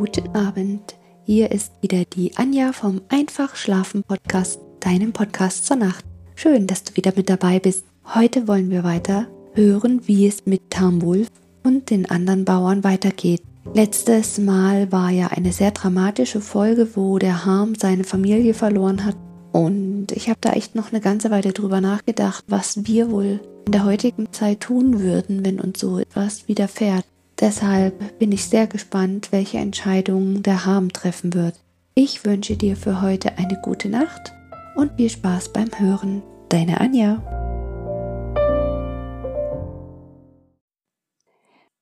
Guten Abend. Hier ist wieder die Anja vom Einfach Schlafen Podcast, deinem Podcast zur Nacht. Schön, dass du wieder mit dabei bist. Heute wollen wir weiter hören, wie es mit Tamwulf und den anderen Bauern weitergeht. Letztes Mal war ja eine sehr dramatische Folge, wo der Harm seine Familie verloren hat. Und ich habe da echt noch eine ganze Weile drüber nachgedacht, was wir wohl in der heutigen Zeit tun würden, wenn uns so etwas widerfährt. Deshalb bin ich sehr gespannt, welche Entscheidungen der Harm treffen wird. Ich wünsche dir für heute eine gute Nacht und viel Spaß beim Hören. Deine Anja.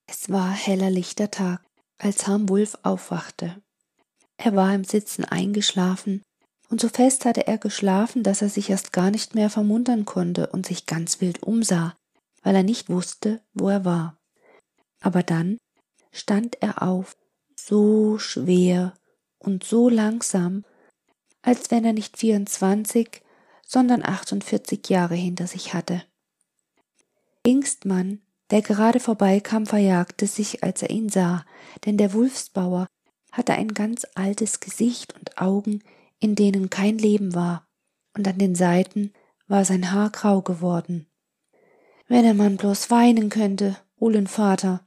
Es war heller lichter Tag, als Harm Wulf aufwachte. Er war im Sitzen eingeschlafen, und so fest hatte er geschlafen, dass er sich erst gar nicht mehr vermuntern konnte und sich ganz wild umsah, weil er nicht wusste, wo er war. Aber dann stand er auf, so schwer und so langsam, als wenn er nicht 24, sondern 48 Jahre hinter sich hatte. Ingstmann, der gerade vorbeikam, verjagte sich, als er ihn sah, denn der Wulfsbauer hatte ein ganz altes Gesicht und Augen, in denen kein Leben war, und an den Seiten war sein Haar grau geworden. Wenn der Mann bloß weinen könnte, Vater,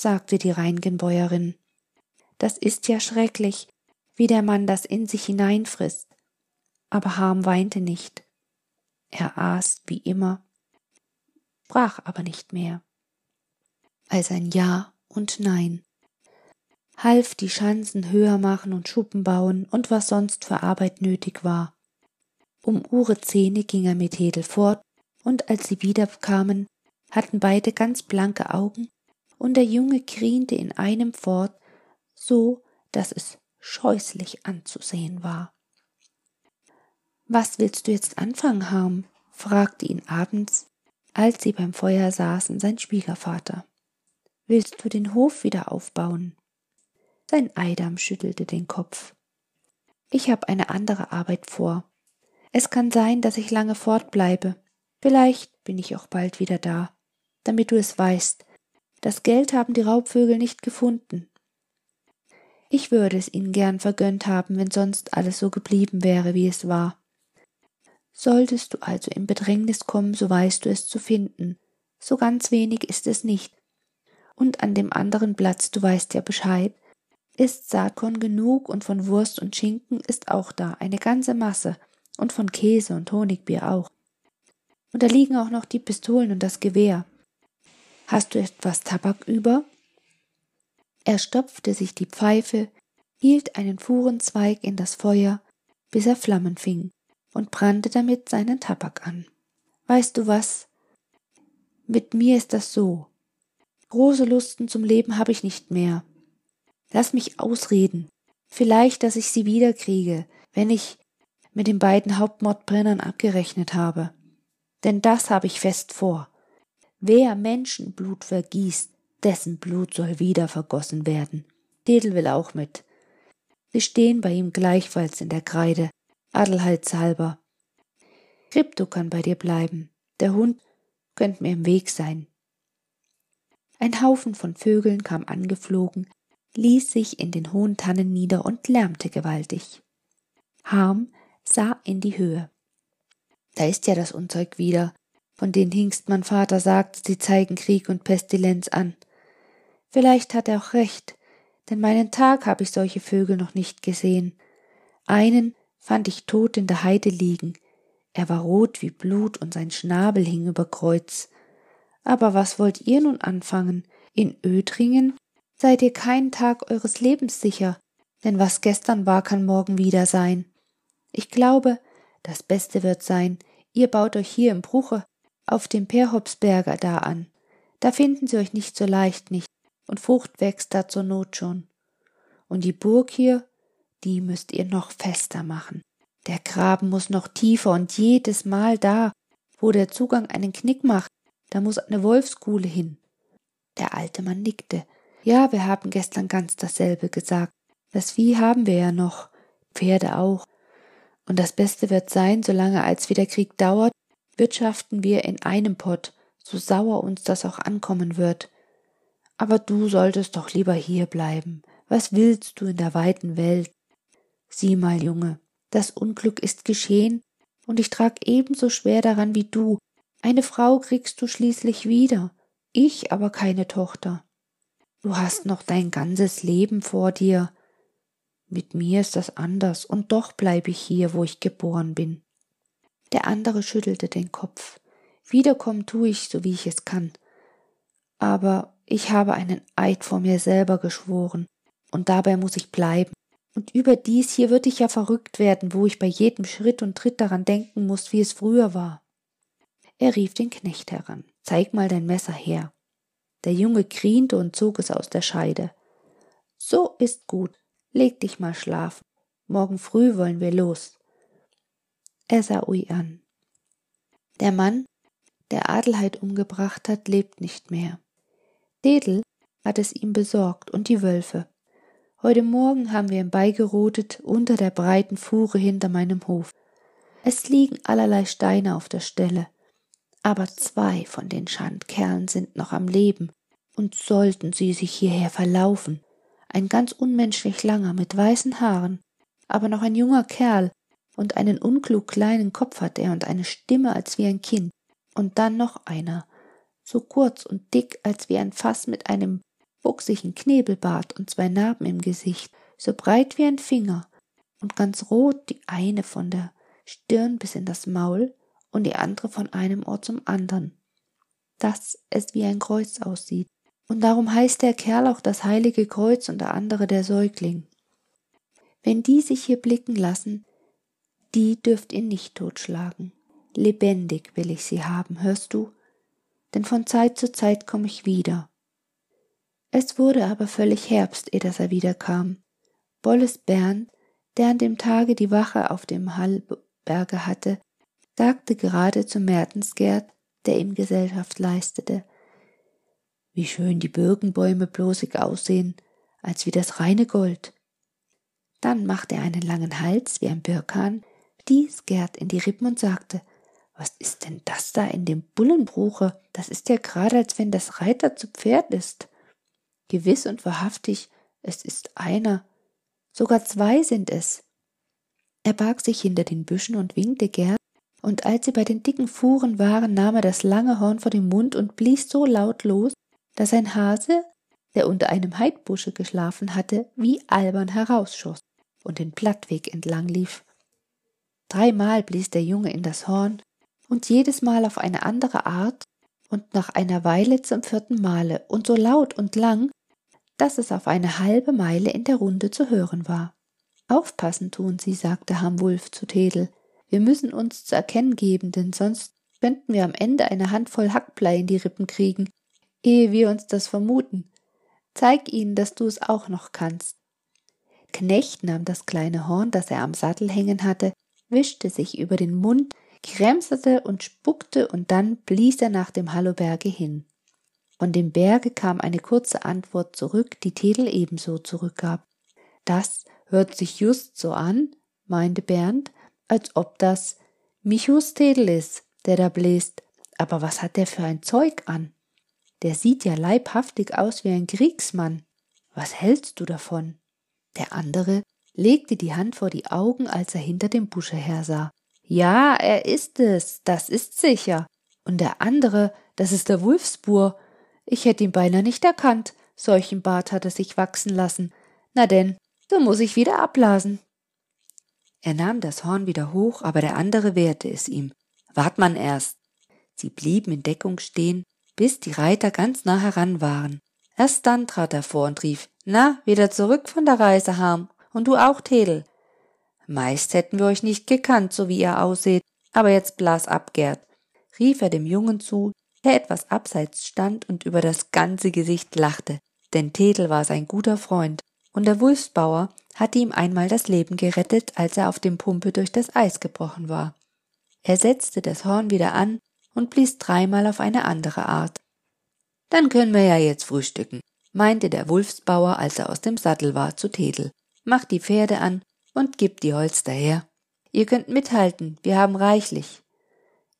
sagte die Reingenbäuerin. Das ist ja schrecklich, wie der Mann das in sich hineinfrisst. Aber Harm weinte nicht. Er aß wie immer, sprach aber nicht mehr. Als ein Ja und Nein. Half die Schanzen höher machen und Schuppen bauen und was sonst für Arbeit nötig war. Um Ure Zähne ging er mit Hedel fort, und als sie wiederkamen, hatten beide ganz blanke Augen und der Junge griente in einem fort, so dass es scheußlich anzusehen war. Was willst du jetzt anfangen, Harm? fragte ihn abends, als sie beim Feuer saßen, sein Schwiegervater. Willst du den Hof wieder aufbauen? Sein Eidam schüttelte den Kopf. Ich habe eine andere Arbeit vor. Es kann sein, dass ich lange fortbleibe. Vielleicht bin ich auch bald wieder da. Damit du es weißt, das Geld haben die Raubvögel nicht gefunden. Ich würde es ihnen gern vergönnt haben, wenn sonst alles so geblieben wäre, wie es war. Solltest du also in Bedrängnis kommen, so weißt du es zu finden. So ganz wenig ist es nicht. Und an dem anderen Platz, du weißt ja Bescheid, ist Saatkorn genug und von Wurst und Schinken ist auch da eine ganze Masse und von Käse und Honigbier auch. Und da liegen auch noch die Pistolen und das Gewehr. Hast du etwas Tabak über? Er stopfte sich die Pfeife, hielt einen Fuhrenzweig in das Feuer, bis er Flammen fing, und brannte damit seinen Tabak an. Weißt du was? Mit mir ist das so. Große Lusten zum Leben habe ich nicht mehr. Lass mich ausreden. Vielleicht, dass ich sie wiederkriege, wenn ich mit den beiden Hauptmordbrennern abgerechnet habe. Denn das habe ich fest vor. Wer Menschenblut vergießt, dessen Blut soll wieder vergossen werden. Dedel will auch mit. Sie stehen bei ihm gleichfalls in der Kreide, adelhaltshalber. Krypto kann bei dir bleiben. Der Hund könnte mir im Weg sein. Ein Haufen von Vögeln kam angeflogen, ließ sich in den hohen Tannen nieder und lärmte gewaltig. Harm sah in die Höhe. Da ist ja das Unzeug wieder, von denen Hingstmann Vater sagt, sie zeigen Krieg und Pestilenz an. Vielleicht hat er auch recht, denn meinen Tag habe ich solche Vögel noch nicht gesehen. Einen fand ich tot in der Heide liegen. Er war rot wie Blut und sein Schnabel hing über Kreuz. Aber was wollt ihr nun anfangen? In Ödringen seid ihr keinen Tag eures Lebens sicher, denn was gestern war, kann morgen wieder sein. Ich glaube, das Beste wird sein, ihr baut euch hier im Bruche auf dem Perhopsberger da an. Da finden sie euch nicht so leicht nicht, und Frucht wächst da zur Not schon. Und die Burg hier, die müsst ihr noch fester machen. Der Graben muss noch tiefer und jedes Mal da, wo der Zugang einen Knick macht, da muss eine Wolfskuhle hin. Der alte Mann nickte. Ja, wir haben gestern ganz dasselbe gesagt. Das Vieh haben wir ja noch, Pferde auch. Und das Beste wird sein, solange als wie der Krieg dauert, wirtschaften wir in einem Pott, so sauer uns das auch ankommen wird. Aber du solltest doch lieber hier bleiben. Was willst du in der weiten Welt? Sieh mal, Junge, das Unglück ist geschehen, und ich trag ebenso schwer daran wie du. Eine Frau kriegst du schließlich wieder, ich aber keine Tochter. Du hast noch dein ganzes Leben vor dir. Mit mir ist das anders, und doch bleibe ich hier, wo ich geboren bin. Der andere schüttelte den Kopf. Wiederkommen tu ich, so wie ich es kann. Aber ich habe einen Eid vor mir selber geschworen, und dabei muss ich bleiben. Und überdies hier würde ich ja verrückt werden, wo ich bei jedem Schritt und Tritt daran denken muss, wie es früher war. Er rief den Knecht heran. Zeig mal dein Messer her. Der Junge griente und zog es aus der Scheide. So ist gut. Leg dich mal schlafen. Morgen früh wollen wir los. Er sah Ui an. Der Mann, der Adelheid umgebracht hat, lebt nicht mehr. Dedel hat es ihm besorgt und die Wölfe. Heute Morgen haben wir ihn beigerotet unter der breiten Fuhre hinter meinem Hof. Es liegen allerlei Steine auf der Stelle, aber zwei von den Schandkerlen sind noch am Leben, und sollten sie sich hierher verlaufen, ein ganz unmenschlich langer mit weißen Haaren, aber noch ein junger Kerl, und einen unklug kleinen Kopf hat er und eine Stimme als wie ein Kind, und dann noch einer, so kurz und dick als wie ein Fass mit einem wuchsigen Knebelbart und zwei Narben im Gesicht, so breit wie ein Finger. Und ganz rot die eine von der Stirn bis in das Maul und die andere von einem Ohr zum andern, dass es wie ein Kreuz aussieht. Und darum heißt der Kerl auch das heilige Kreuz und der andere der Säugling. Wenn die sich hier blicken lassen, die dürft ihr nicht totschlagen. Lebendig will ich sie haben, hörst du? Denn von Zeit zu Zeit komme ich wieder es wurde aber völlig Herbst, eh dass er wiederkam. Bolles Bernd, der an dem Tage die Wache auf dem Hallberge hatte, sagte gerade zu Mertensgerd, der ihm Gesellschaft leistete, wie schön die Birkenbäume bloßig aussehen, als wie das reine Gold. Dann machte er einen langen Hals wie ein Birkan, stieß Gerd in die Rippen und sagte, was ist denn das da in dem Bullenbruche? Das ist ja gerade, als wenn das Reiter zu Pferd ist. Gewiss und wahrhaftig, es ist einer, sogar zwei sind es. Er barg sich hinter den Büschen und winkte gern, und als sie bei den dicken Fuhren waren, nahm er das lange Horn vor den Mund und blies so laut los, dass ein Hase, der unter einem Heidbusche geschlafen hatte, wie albern herausschoss und den Plattweg entlang lief. Dreimal blies der Junge in das Horn, und jedes Mal auf eine andere Art, und nach einer Weile zum vierten Male, und so laut und lang, dass es auf eine halbe Meile in der Runde zu hören war. Aufpassen tun Sie, sagte Ham Wulf zu Tedel. Wir müssen uns zu erkennen geben, denn sonst könnten wir am Ende eine Handvoll Hackblei in die Rippen kriegen, ehe wir uns das vermuten. Zeig ihnen, dass du es auch noch kannst. Knecht nahm das kleine Horn, das er am Sattel hängen hatte, wischte sich über den Mund, kremserte und spuckte und dann blies er nach dem Halloberge hin. Von dem Berge kam eine kurze Antwort zurück, die Tedel ebenso zurückgab. Das hört sich just so an, meinte Bernd, als ob das Michus Tedel ist, der da bläst. Aber was hat der für ein Zeug an? Der sieht ja leibhaftig aus wie ein Kriegsmann. Was hältst du davon? Der andere legte die Hand vor die Augen, als er hinter dem Busche hersah. Ja, er ist es, das ist sicher. Und der andere, das ist der Wulfsbur, ich hätte ihn beinahe nicht erkannt. Solchen Bart hat er sich wachsen lassen. Na denn, so muss ich wieder abblasen. Er nahm das Horn wieder hoch, aber der andere wehrte es ihm. Wart man erst. Sie blieben in Deckung stehen, bis die Reiter ganz nah heran waren. Erst dann trat er vor und rief, na, wieder zurück von der Reise, Harm. Und du auch, Tedel. Meist hätten wir euch nicht gekannt, so wie ihr ausseht, aber jetzt blas ab, Gerd, rief er dem Jungen zu, der etwas abseits stand und über das ganze Gesicht lachte, denn Tedel war sein guter Freund, und der Wulfsbauer hatte ihm einmal das Leben gerettet, als er auf dem Pumpe durch das Eis gebrochen war. Er setzte das Horn wieder an und blies dreimal auf eine andere Art. Dann können wir ja jetzt frühstücken, meinte der Wulfsbauer, als er aus dem Sattel war, zu Tedel. Macht die Pferde an und gib die Holster her. Ihr könnt mithalten, wir haben reichlich.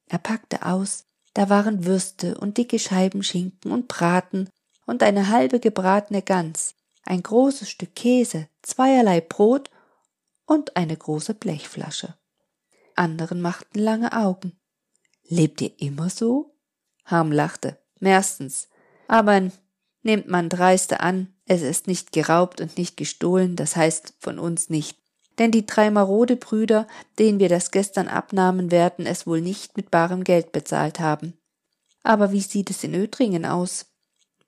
Er packte aus, da waren Würste und dicke Scheiben Schinken und Braten und eine halbe gebratene Gans. ein großes Stück Käse, zweierlei Brot und eine große Blechflasche. Anderen machten lange Augen. Lebt ihr immer so? Harm lachte. Meistens. Aber nehmt man dreiste an, es ist nicht geraubt und nicht gestohlen, das heißt von uns nicht. Denn die drei marode Brüder, denen wir das gestern abnahmen, werden es wohl nicht mit barem Geld bezahlt haben. Aber wie sieht es in Ödringen aus?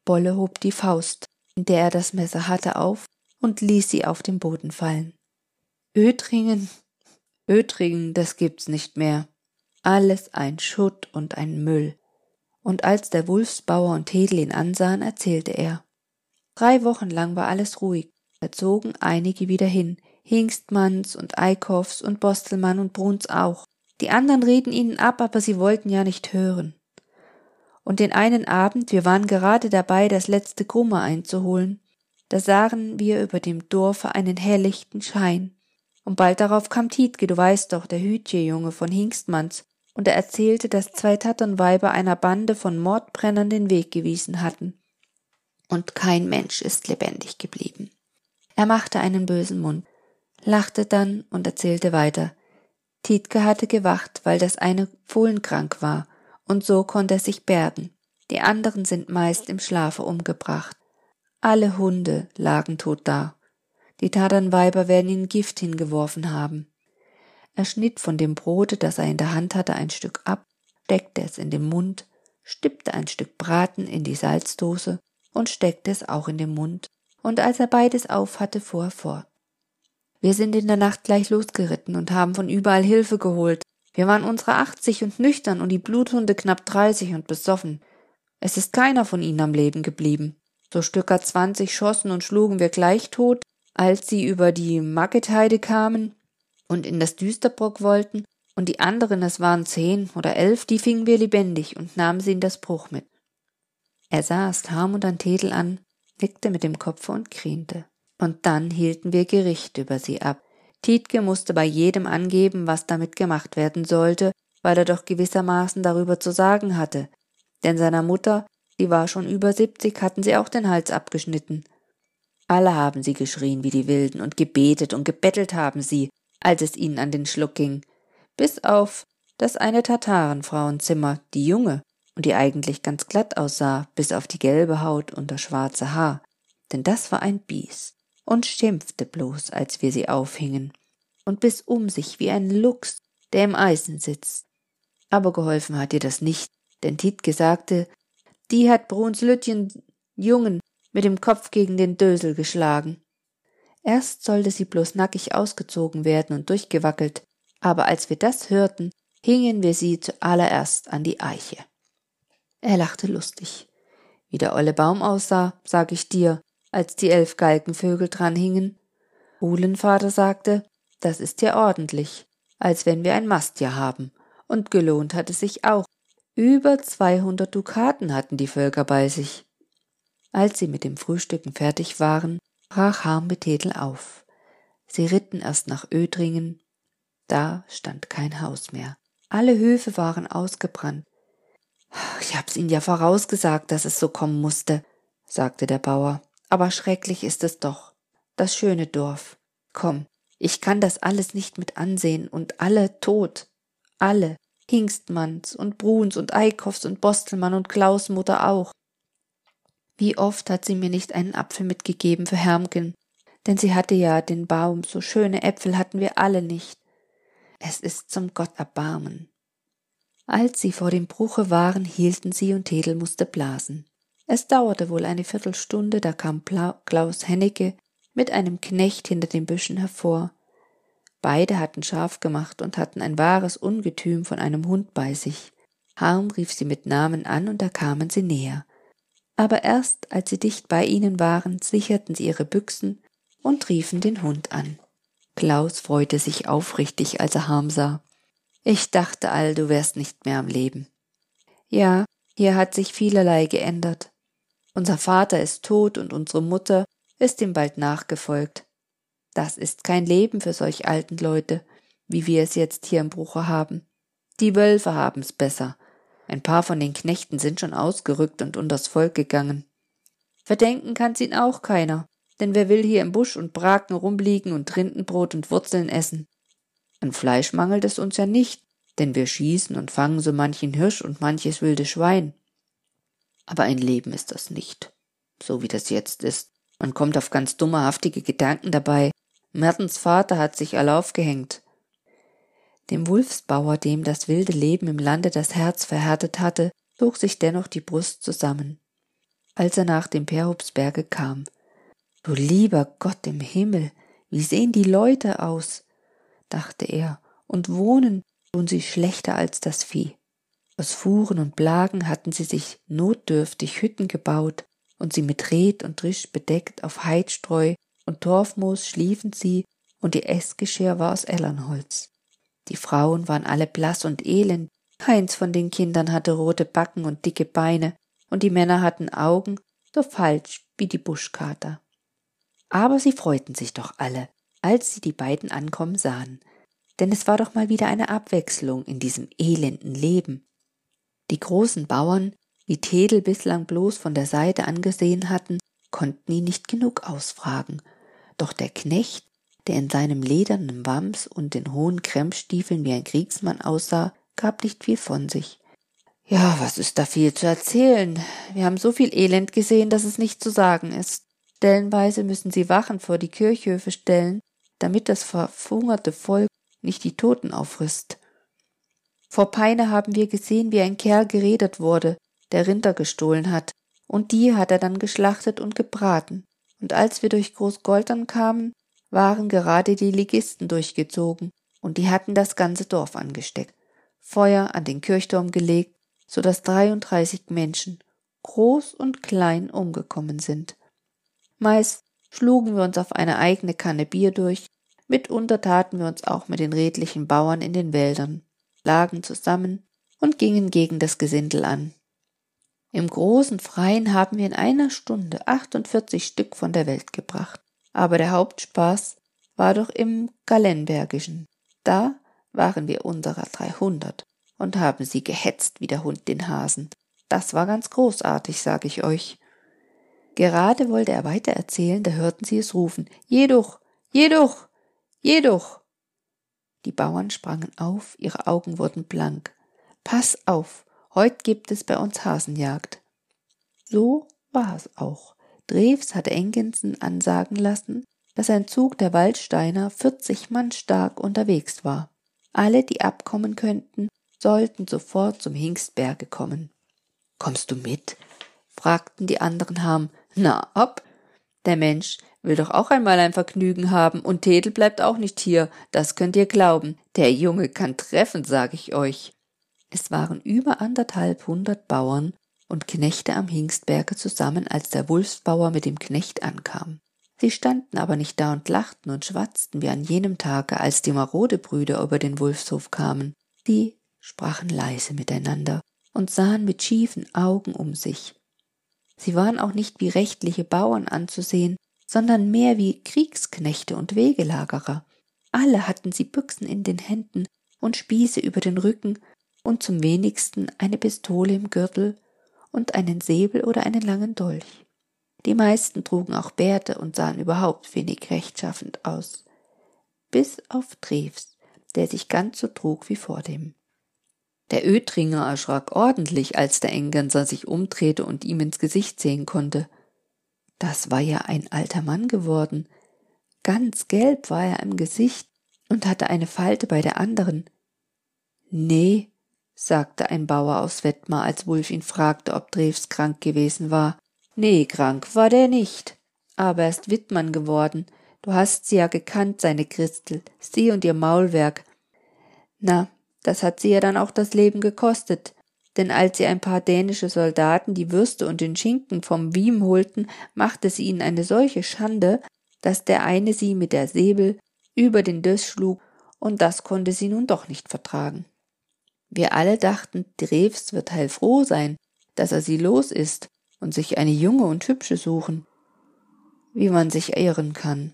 Bolle hob die Faust, in der er das Messer hatte, auf und ließ sie auf den Boden fallen. Ödringen, Ödringen, das gibt's nicht mehr. Alles ein Schutt und ein Müll. Und als der Wulfsbauer und Hedel ihn ansahen, erzählte er. Drei Wochen lang war alles ruhig, da zogen einige wieder hin, Hingstmanns und Eickhoffs und Bostelmann und Bruns auch. Die anderen rieten ihnen ab, aber sie wollten ja nicht hören. Und den einen Abend, wir waren gerade dabei, das letzte Grumme einzuholen, da sahen wir über dem Dorfe einen helllichten Schein. Und bald darauf kam Tietke, du weißt doch, der Hütjejunge von Hingstmanns, und er erzählte, dass zwei Tatternweiber einer Bande von Mordbrennern den Weg gewiesen hatten. Und kein Mensch ist lebendig geblieben. Er machte einen bösen Mund, lachte dann und erzählte weiter. Tietke hatte gewacht, weil das eine Fohlen krank war, und so konnte er sich bergen. Die anderen sind meist im Schlafe umgebracht. Alle Hunde lagen tot da. Die Tatternweiber werden ihnen Gift hingeworfen haben. Er schnitt von dem Brote, das er in der Hand hatte, ein Stück ab, steckte es in den Mund, stippte ein Stück Braten in die Salzdose und steckte es auch in den Mund, und als er beides auf hatte, fuhr er fort. Wir sind in der Nacht gleich losgeritten und haben von überall Hilfe geholt. Wir waren unsere achtzig und nüchtern und die Bluthunde knapp dreißig und besoffen. Es ist keiner von ihnen am Leben geblieben. So Stücker zwanzig schossen und schlugen wir gleich tot, als sie über die Mackheide kamen und in das Düsterbrock wollten, und die anderen, es waren zehn oder elf, die fingen wir lebendig und nahmen sie in das Bruch mit. Er saß Harmut an Tedel an, nickte mit dem Kopfe und griente. Und dann hielten wir Gericht über sie ab. Tietke musste bei jedem angeben, was damit gemacht werden sollte, weil er doch gewissermaßen darüber zu sagen hatte. Denn seiner Mutter, die war schon über siebzig, hatten sie auch den Hals abgeschnitten. Alle haben sie geschrien wie die Wilden und gebetet und gebettelt haben sie, als es ihnen an den Schluck ging, bis auf das eine Tatarenfrauenzimmer, die junge und die eigentlich ganz glatt aussah, bis auf die gelbe Haut und das schwarze Haar, denn das war ein Biest und schimpfte bloß, als wir sie aufhingen, und biss um sich wie ein Luchs, der im Eisen sitzt. Aber geholfen hat ihr das nicht, denn Titke sagte, die hat Bruns Lütchen Jungen mit dem Kopf gegen den Dösel geschlagen. Erst sollte sie bloß nackig ausgezogen werden und durchgewackelt, aber als wir das hörten, hingen wir sie zuallererst an die Eiche. Er lachte lustig. Wie der olle Baum aussah, sag ich dir, als die elf Galgenvögel dran hingen. Uhlenvater sagte, das ist ja ordentlich, als wenn wir ein Mastjahr haben, und gelohnt hatte sich auch. Über zweihundert Dukaten hatten die Völker bei sich. Als sie mit dem Frühstücken fertig waren, brach Harmbethedel auf. Sie ritten erst nach Ödringen. Da stand kein Haus mehr. Alle Höfe waren ausgebrannt. Ich hab's Ihnen ja vorausgesagt, dass es so kommen musste, sagte der Bauer. Aber schrecklich ist es doch. Das schöne Dorf. Komm, ich kann das alles nicht mit ansehen und alle tot. Alle. Hingstmanns und Bruns und Eickhoffs und Bostelmann und Klaus Mutter auch. Wie oft hat sie mir nicht einen Apfel mitgegeben für Hermken, denn sie hatte ja den Baum, so schöne Äpfel hatten wir alle nicht. Es ist zum Gott erbarmen. Als sie vor dem Bruche waren, hielten sie und Tedel musste blasen. Es dauerte wohl eine Viertelstunde, da kam Klaus Hennecke mit einem Knecht hinter den Büschen hervor. Beide hatten scharf gemacht und hatten ein wahres Ungetüm von einem Hund bei sich. Harm rief sie mit Namen an, und da kamen sie näher aber erst als sie dicht bei ihnen waren, sicherten sie ihre Büchsen und riefen den Hund an. Klaus freute sich aufrichtig, als er Harm sah. Ich dachte all, du wärst nicht mehr am Leben. Ja, hier hat sich vielerlei geändert. Unser Vater ist tot und unsere Mutter ist ihm bald nachgefolgt. Das ist kein Leben für solch alten Leute, wie wir es jetzt hier im Bruche haben. Die Wölfe haben's besser, ein paar von den Knechten sind schon ausgerückt und unters Volk gegangen. Verdenken kann's ihn auch keiner, denn wer will hier im Busch und Braken rumliegen und Rindenbrot und Wurzeln essen? An Fleisch mangelt es uns ja nicht, denn wir schießen und fangen so manchen Hirsch und manches wilde Schwein. Aber ein Leben ist das nicht, so wie das jetzt ist. Man kommt auf ganz dummerhaftige Gedanken dabei. Mertens Vater hat sich all aufgehängt. Dem Wulfsbauer, dem das wilde Leben im Lande das Herz verhärtet hatte, zog sich dennoch die Brust zusammen. Als er nach dem Perhupsberge kam, Du lieber Gott im Himmel, wie sehen die Leute aus? dachte er, und wohnen tun sie schlechter als das Vieh. Aus Fuhren und Blagen hatten sie sich notdürftig Hütten gebaut und sie mit Red und Drisch bedeckt, auf Heidstreu und Torfmoos schliefen sie, und ihr Essgeschirr war aus Ellernholz. Die Frauen waren alle blass und elend, keins von den Kindern hatte rote Backen und dicke Beine, und die Männer hatten Augen so falsch wie die Buschkater. Aber sie freuten sich doch alle, als sie die beiden ankommen sahen, denn es war doch mal wieder eine Abwechslung in diesem elenden Leben. Die großen Bauern, die Tedel bislang bloß von der Seite angesehen hatten, konnten ihn nicht genug ausfragen, doch der Knecht, der in seinem ledernen Wams und den hohen Krempstiefeln wie ein Kriegsmann aussah, gab nicht viel von sich. Ja, was ist da viel zu erzählen? Wir haben so viel Elend gesehen, dass es nicht zu sagen ist. Stellenweise müssen sie Wachen vor die Kirchhöfe stellen, damit das verhungerte Volk nicht die Toten auffrisst. Vor Peine haben wir gesehen, wie ein Kerl geredet wurde, der Rinder gestohlen hat, und die hat er dann geschlachtet und gebraten. Und als wir durch Großgoltern kamen, waren gerade die Ligisten durchgezogen, und die hatten das ganze Dorf angesteckt, Feuer an den Kirchturm gelegt, so dass dreiunddreißig Menschen, groß und klein, umgekommen sind. Meist schlugen wir uns auf eine eigene Kanne Bier durch, mitunter taten wir uns auch mit den redlichen Bauern in den Wäldern, lagen zusammen und gingen gegen das Gesindel an. Im großen Freien haben wir in einer Stunde 48 Stück von der Welt gebracht. Aber der Hauptspaß war doch im Gallenbergischen. Da waren wir unserer 300 und haben sie gehetzt wie der Hund den Hasen. Das war ganz großartig, sag ich euch. Gerade wollte er weiter erzählen, da hörten sie es rufen. Jedoch, jedoch, jedoch. Die Bauern sprangen auf, ihre Augen wurden blank. Pass auf, heut gibt es bei uns Hasenjagd. So war es auch. Drews hatte Engensen ansagen lassen, dass ein Zug der Waldsteiner vierzig Mann stark unterwegs war. Alle, die abkommen könnten, sollten sofort zum Hingstberge kommen. Kommst du mit? fragten die anderen Harm. Na, ob? Der Mensch will doch auch einmal ein Vergnügen haben, und Tedel bleibt auch nicht hier, das könnt ihr glauben. Der Junge kann treffen, sag ich euch. Es waren über anderthalb hundert Bauern und Knechte am Hingstberge zusammen, als der Wulfsbauer mit dem Knecht ankam. Sie standen aber nicht da und lachten und schwatzten wie an jenem Tage, als die Marodebrüder über den Wulfshof kamen. Sie sprachen leise miteinander und sahen mit schiefen Augen um sich. Sie waren auch nicht wie rechtliche Bauern anzusehen, sondern mehr wie Kriegsknechte und Wegelagerer. Alle hatten sie Büchsen in den Händen und Spieße über den Rücken und zum wenigsten eine Pistole im Gürtel und einen Säbel oder einen langen Dolch. Die meisten trugen auch Bärte und sahen überhaupt wenig rechtschaffend aus. Bis auf Treves, der sich ganz so trug wie vordem. Der Ötringer erschrak ordentlich, als der Engänser sich umdrehte und ihm ins Gesicht sehen konnte. Das war ja ein alter Mann geworden. Ganz gelb war er im Gesicht und hatte eine Falte bei der anderen. Nee, sagte ein Bauer aus Wettmar, als Wulf ihn fragte, ob Drews krank gewesen war. Nee, krank war der nicht. Aber er ist Wittmann geworden. Du hast sie ja gekannt, seine Christel, sie und ihr Maulwerk. Na, das hat sie ja dann auch das Leben gekostet. Denn als sie ein paar dänische Soldaten die Würste und den Schinken vom Wiem holten, machte sie ihnen eine solche Schande, dass der eine sie mit der Säbel über den Döss schlug, und das konnte sie nun doch nicht vertragen. Wir alle dachten, Drews wird heilfroh sein, dass er sie los ist und sich eine junge und hübsche suchen. Wie man sich irren kann.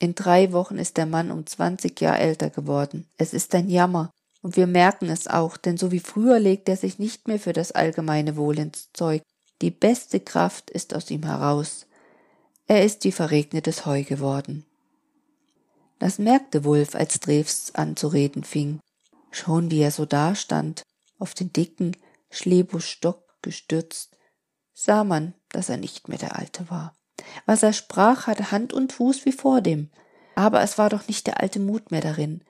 In drei Wochen ist der Mann um zwanzig Jahre älter geworden. Es ist ein Jammer, und wir merken es auch, denn so wie früher legt er sich nicht mehr für das allgemeine Wohl ins Zeug. Die beste Kraft ist aus ihm heraus. er ist wie verregnetes Heu geworden. Das merkte Wulf, als Drews anzureden fing. Schon wie er so dastand, auf den dicken Schlebuschstock gestürzt, sah man, dass er nicht mehr der Alte war. Was er sprach, hatte Hand und Fuß wie vordem, aber es war doch nicht der alte Mut mehr darin.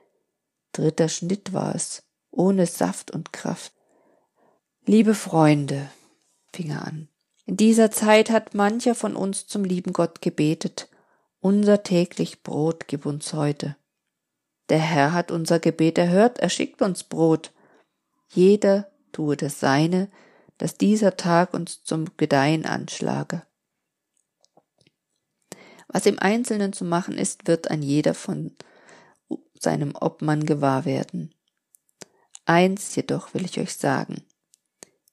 Dritter Schnitt war es, ohne Saft und Kraft. Liebe Freunde, fing er an, in dieser Zeit hat mancher von uns zum lieben Gott gebetet, unser täglich Brot gib uns heute. Der Herr hat unser Gebet erhört, er schickt uns Brot. Jeder tue das Seine, dass dieser Tag uns zum Gedeihen anschlage. Was im Einzelnen zu machen ist, wird ein jeder von seinem Obmann gewahr werden. Eins jedoch will ich euch sagen.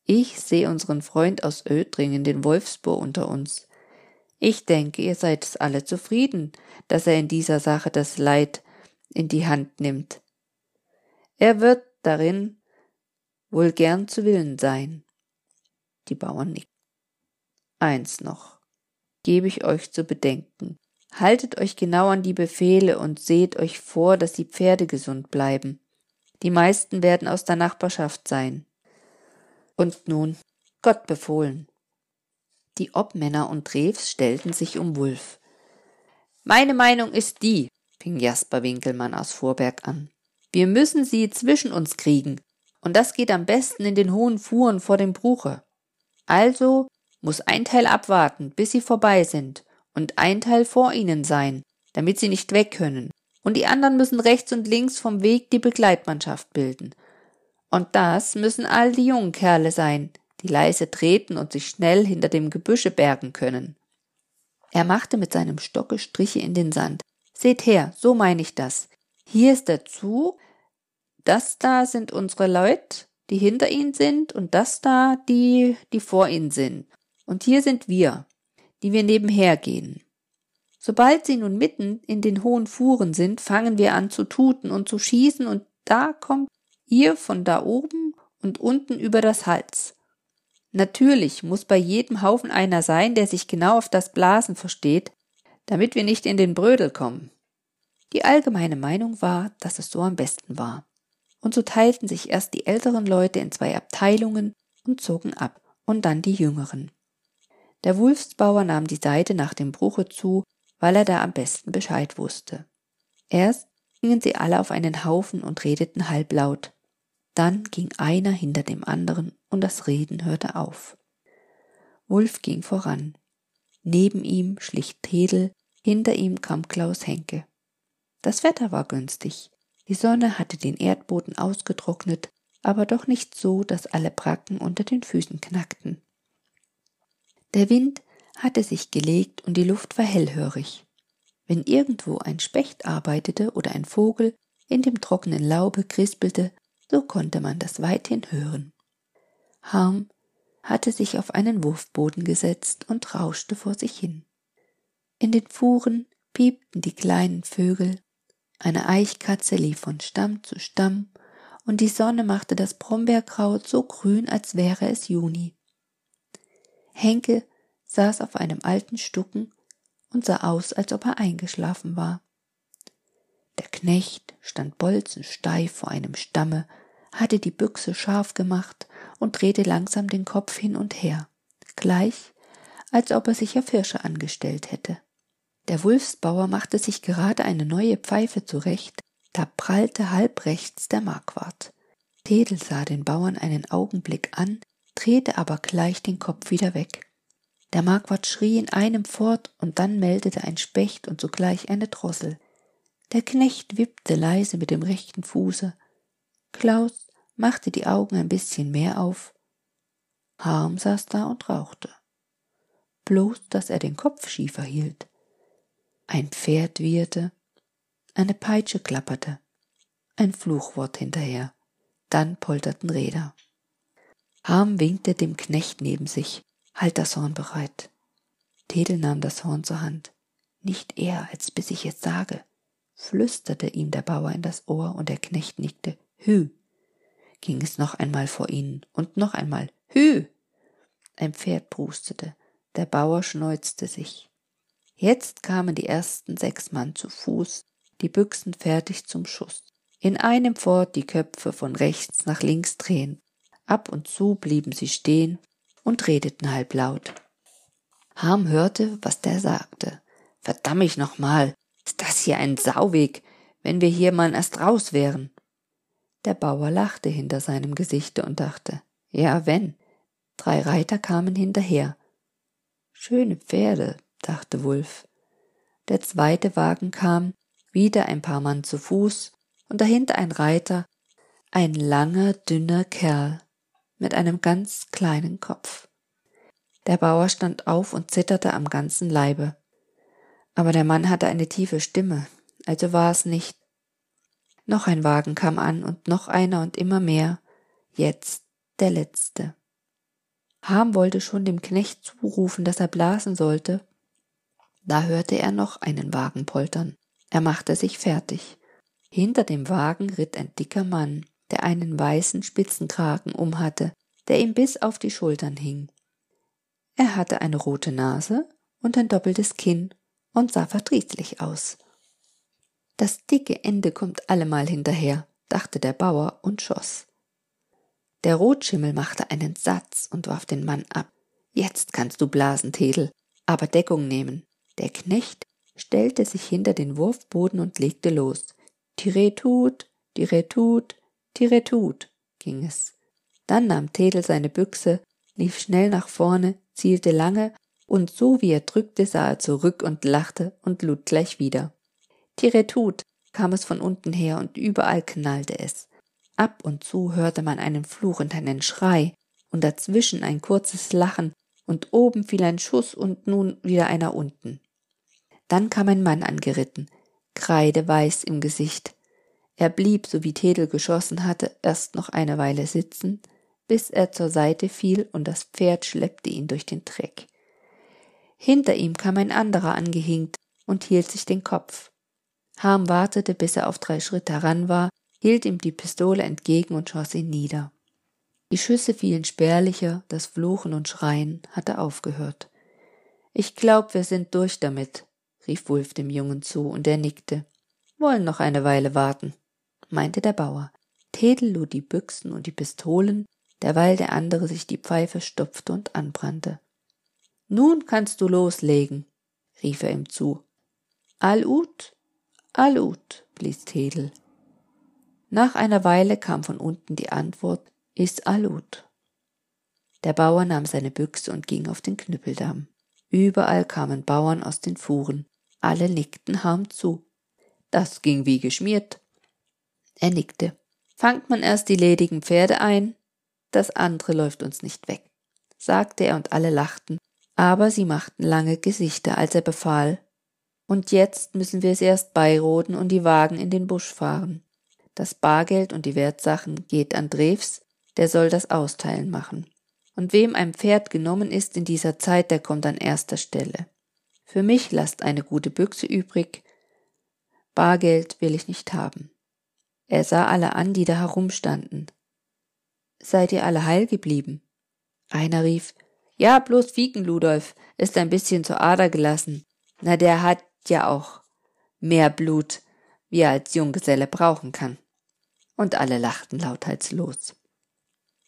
Ich sehe unseren Freund aus Ödringen, den Wolfsbohr, unter uns. Ich denke, ihr seid alle zufrieden, dass er in dieser Sache das Leid in die Hand nimmt. Er wird darin wohl gern zu Willen sein. Die Bauern nicken. Eins noch gebe ich euch zu bedenken. Haltet euch genau an die Befehle und seht euch vor, dass die Pferde gesund bleiben. Die meisten werden aus der Nachbarschaft sein. Und nun, Gott befohlen. Die Obmänner und Drews stellten sich um Wulf. Meine Meinung ist die, fing Jasper Winkelmann aus Vorberg an. Wir müssen sie zwischen uns kriegen, und das geht am besten in den hohen Fuhren vor dem Bruche. Also muss ein Teil abwarten, bis sie vorbei sind, und ein Teil vor ihnen sein, damit sie nicht weg können, und die anderen müssen rechts und links vom Weg die Begleitmannschaft bilden. Und das müssen all die jungen Kerle sein, die leise treten und sich schnell hinter dem Gebüsche bergen können. Er machte mit seinem Stocke Striche in den Sand. Seht her, so meine ich das. Hier ist der Zug, das da sind unsere Leute, die hinter ihnen sind, und das da die, die vor ihnen sind. Und hier sind wir, die wir nebenher gehen. Sobald sie nun mitten in den hohen Fuhren sind, fangen wir an zu tuten und zu schießen, und da kommt ihr von da oben und unten über das Hals. Natürlich muss bei jedem Haufen einer sein, der sich genau auf das Blasen versteht, damit wir nicht in den Brödel kommen. Die allgemeine Meinung war, dass es so am besten war. Und so teilten sich erst die älteren Leute in zwei Abteilungen und zogen ab, und dann die jüngeren. Der Wulfsbauer nahm die Seite nach dem Bruche zu, weil er da am besten Bescheid wusste. Erst gingen sie alle auf einen Haufen und redeten halblaut. Dann ging einer hinter dem anderen und das Reden hörte auf. Wulf ging voran. Neben ihm schlich Tedel, hinter ihm kam Klaus Henke. Das Wetter war günstig. Die Sonne hatte den Erdboden ausgetrocknet, aber doch nicht so, dass alle Bracken unter den Füßen knackten. Der Wind hatte sich gelegt und die Luft war hellhörig. Wenn irgendwo ein Specht arbeitete oder ein Vogel in dem trockenen Laube krispelte, so konnte man das weithin hören. Harm hatte sich auf einen Wurfboden gesetzt und rauschte vor sich hin. In den Fuhren piepten die kleinen Vögel, eine Eichkatze lief von Stamm zu Stamm, und die Sonne machte das Brombeerkraut so grün, als wäre es Juni. Henke saß auf einem alten Stucken und sah aus, als ob er eingeschlafen war. Der Knecht stand bolzensteif vor einem Stamme, hatte die Büchse scharf gemacht und drehte langsam den Kopf hin und her, gleich als ob er sich auf Hirsche angestellt hätte. Der Wulfsbauer machte sich gerade eine neue Pfeife zurecht, da prallte halb rechts der Marquardt. Tedel sah den Bauern einen Augenblick an, drehte aber gleich den Kopf wieder weg. Der Marquardt schrie in einem fort, und dann meldete ein Specht und sogleich eine Drossel. Der Knecht wippte leise mit dem rechten Fuße. Klaus machte die Augen ein bisschen mehr auf. Harm saß da und rauchte. Bloß, dass er den Kopf schiefer hielt. Ein Pferd wieherte, eine Peitsche klapperte, ein Fluchwort hinterher, dann polterten Räder. Harm winkte dem Knecht neben sich. Halt das Horn bereit. Tedel nahm das Horn zur Hand. Nicht eher, als bis ich es sage, flüsterte ihm der Bauer in das Ohr und der Knecht nickte. Hü. Ging es noch einmal vor ihnen und noch einmal. Hü. Ein Pferd prustete. Der Bauer schneuzte sich. Jetzt kamen die ersten sechs Mann zu Fuß, die Büchsen fertig zum Schuss. In einem Fort die Köpfe von rechts nach links drehen. Ab und zu blieben sie stehen und redeten halblaut. Harm hörte, was der sagte. Verdamm ich noch mal, ist das hier ein Sauweg, wenn wir hier mal erst raus wären. Der Bauer lachte hinter seinem Gesichte und dachte, ja, wenn. Drei Reiter kamen hinterher. Schöne Pferde, dachte Wulf. Der zweite Wagen kam, wieder ein paar Mann zu Fuß, und dahinter ein Reiter, ein langer, dünner Kerl mit einem ganz kleinen Kopf. Der Bauer stand auf und zitterte am ganzen Leibe. Aber der Mann hatte eine tiefe Stimme, also war es nicht. Noch ein Wagen kam an und noch einer und immer mehr. Jetzt der letzte. Ham wollte schon dem Knecht zurufen, dass er blasen sollte. Da hörte er noch einen Wagen poltern. Er machte sich fertig. Hinter dem Wagen ritt ein dicker Mann, der einen weißen Spitzenkragen umhatte, der ihm bis auf die Schultern hing. Er hatte eine rote Nase und ein doppeltes Kinn und sah verdrießlich aus. Das dicke Ende kommt allemal hinterher, dachte der Bauer und schoss. Der Rotschimmel machte einen Satz und warf den Mann ab. Jetzt kannst du blasen, Tedel, aber Deckung nehmen. Der Knecht stellte sich hinter den Wurfboden und legte los. Tiretut, Tiretut, Tiretut ging es. Dann nahm Tedel seine Büchse, lief schnell nach vorne, zielte lange, und so wie er drückte, sah er zurück und lachte und lud gleich wieder. Tiretut kam es von unten her und überall knallte es. Ab und zu hörte man einen Fluch und einen Schrei und dazwischen ein kurzes Lachen und oben fiel ein Schuss und nun wieder einer unten. Dann kam ein Mann angeritten, kreideweiß im Gesicht. Er blieb, so wie Tedel geschossen hatte, erst noch eine Weile sitzen, bis er zur Seite fiel und das Pferd schleppte ihn durch den Dreck. Hinter ihm kam ein anderer angehinkt und hielt sich den Kopf. Harm wartete, bis er auf drei Schritt heran war, hielt ihm die Pistole entgegen und schoss ihn nieder. Die Schüsse fielen spärlicher, das Fluchen und Schreien hatte aufgehört. Ich glaub, wir sind durch damit, rief Wulf dem Jungen zu, und er nickte. Wollen noch eine Weile warten, meinte der Bauer. Tedel lud die Büchsen und die Pistolen, derweil der andere sich die Pfeife stopfte und anbrannte. Nun kannst du loslegen, rief er ihm zu. Allud, allud, blies Tedel. Nach einer Weile kam von unten die Antwort, ist allud. Der Bauer nahm seine Büchse und ging auf den Knüppeldamm. Überall kamen Bauern aus den Fuhren. Alle nickten Harm zu. Das ging wie geschmiert. Er nickte. Fangt man erst die ledigen Pferde ein, das andere läuft uns nicht weg, sagte er und alle lachten, aber sie machten lange Gesichter, als er befahl. Und jetzt müssen wir es erst beiroden und die Wagen in den Busch fahren. Das Bargeld und die Wertsachen geht an Drews, der soll das Austeilen machen. Und wem ein Pferd genommen ist in dieser Zeit, der kommt an erster Stelle. Für mich lasst eine gute Büchse übrig. Bargeld will ich nicht haben. Er sah alle an, die da herumstanden. Seid ihr alle heil geblieben? Einer rief, ja, bloß Fieken Ludolf ist ein bisschen zur Ader gelassen. Na, der hat ja auch mehr Blut, wie er als Junggeselle brauchen kann. Und alle lachten lautheitslos.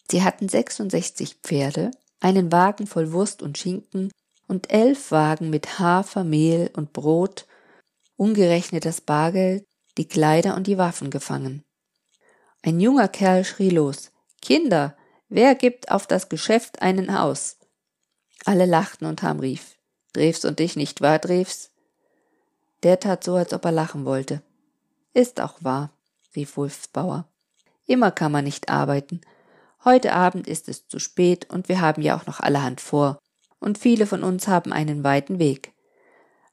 Sie hatten 66 Pferde, einen Wagen voll Wurst und Schinken und elf Wagen mit Hafer, Mehl und Brot, ungerechnet das Bargeld, die Kleider und die Waffen gefangen. Ein junger Kerl schrie los Kinder, wer gibt auf das Geschäft einen Haus? Alle lachten und Ham rief Drews und ich nicht wahr, Drews? Der tat so, als ob er lachen wollte. Ist auch wahr, rief Wulfsbauer. Immer kann man nicht arbeiten. Heute Abend ist es zu spät und wir haben ja auch noch allerhand vor und viele von uns haben einen weiten Weg.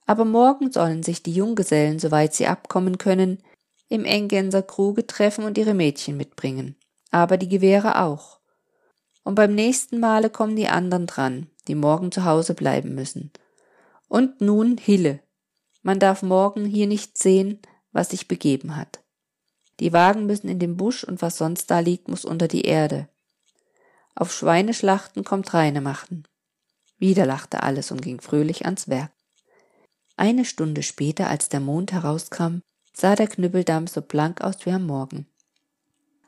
Aber morgen sollen sich die Junggesellen, soweit sie abkommen können, im Engenser Kruge treffen und ihre Mädchen mitbringen. Aber die Gewehre auch. Und beim nächsten Male kommen die anderen dran, die morgen zu Hause bleiben müssen. Und nun Hille. Man darf morgen hier nicht sehen, was sich begeben hat. Die Wagen müssen in den Busch und was sonst da liegt, muss unter die Erde. Auf Schweineschlachten kommt Reine machen. Wieder lachte alles und ging fröhlich ans Werk. Eine Stunde später, als der Mond herauskam, sah der Knüppeldamm so blank aus wie am Morgen.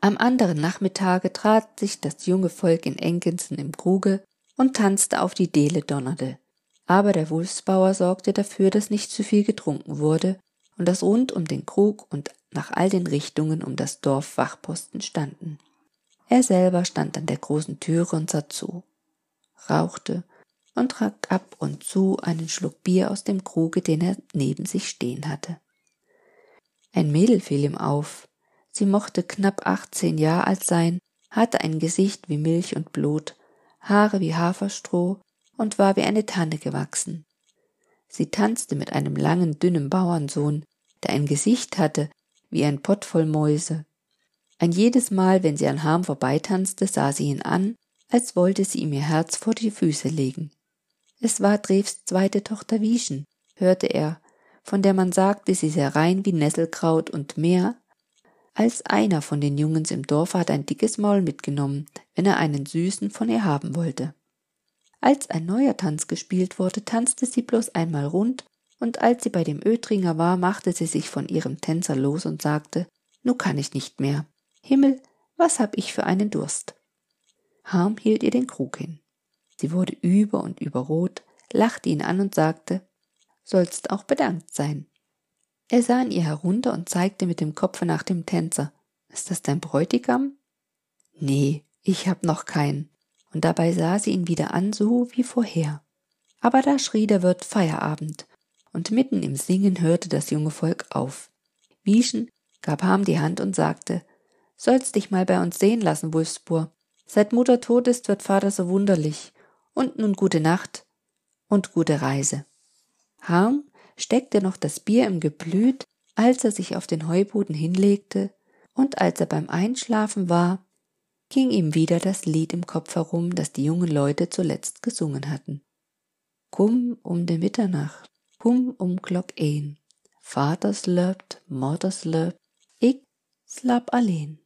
Am anderen Nachmittage trat sich das junge Volk in Enkensen im Kruge und tanzte auf die Dele donnerte. Aber der Wulfsbauer sorgte dafür, dass nicht zu viel getrunken wurde und dass rund um den Krug und nach all den Richtungen um das Dorf Wachposten standen. Er selber stand an der großen Türe und sah zu, rauchte und trank ab und zu einen Schluck Bier aus dem Kruge, den er neben sich stehen hatte. Ein Mädel fiel ihm auf. Sie mochte knapp achtzehn Jahre alt sein, hatte ein Gesicht wie Milch und Blut, Haare wie Haferstroh und war wie eine Tanne gewachsen. Sie tanzte mit einem langen, dünnen Bauernsohn, der ein Gesicht hatte wie ein Pott voll Mäuse. Ein jedes Mal, wenn sie an Harm vorbeitanzte, sah sie ihn an, als wollte sie ihm ihr Herz vor die Füße legen. Es war Drews zweite Tochter Wieschen, hörte er, von der man sagte, sie sei rein wie Nesselkraut und mehr als einer von den Jungens im Dorf hat ein dickes Maul mitgenommen, wenn er einen süßen von ihr haben wollte. Als ein neuer Tanz gespielt wurde, tanzte sie bloß einmal rund, und als sie bei dem Ötringer war, machte sie sich von ihrem Tänzer los und sagte, nu kann ich nicht mehr. Himmel, was hab ich für einen Durst? Harm hielt ihr den Krug hin. Sie wurde über und über rot, lachte ihn an und sagte, sollst auch bedankt sein. Er sah in ihr herunter und zeigte mit dem Kopfe nach dem Tänzer. Ist das dein Bräutigam? Nee, ich hab noch keinen und dabei sah sie ihn wieder an, so wie vorher. Aber da schrie der Wirt Feierabend, und mitten im Singen hörte das junge Volk auf. Wieschen gab Ham die Hand und sagte, Sollst dich mal bei uns sehen lassen, Wulfsburg. Seit Mutter tot ist, wird Vater so wunderlich. Und nun gute Nacht und gute Reise. Harm steckte noch das Bier im Geblüt, als er sich auf den Heuboden hinlegte, und als er beim Einschlafen war, ging ihm wieder das Lied im Kopf herum, das die jungen Leute zuletzt gesungen hatten. Kum um de Mitternacht, kum um Glock een, Vaters löbt, Motters löbt, ich slap allein.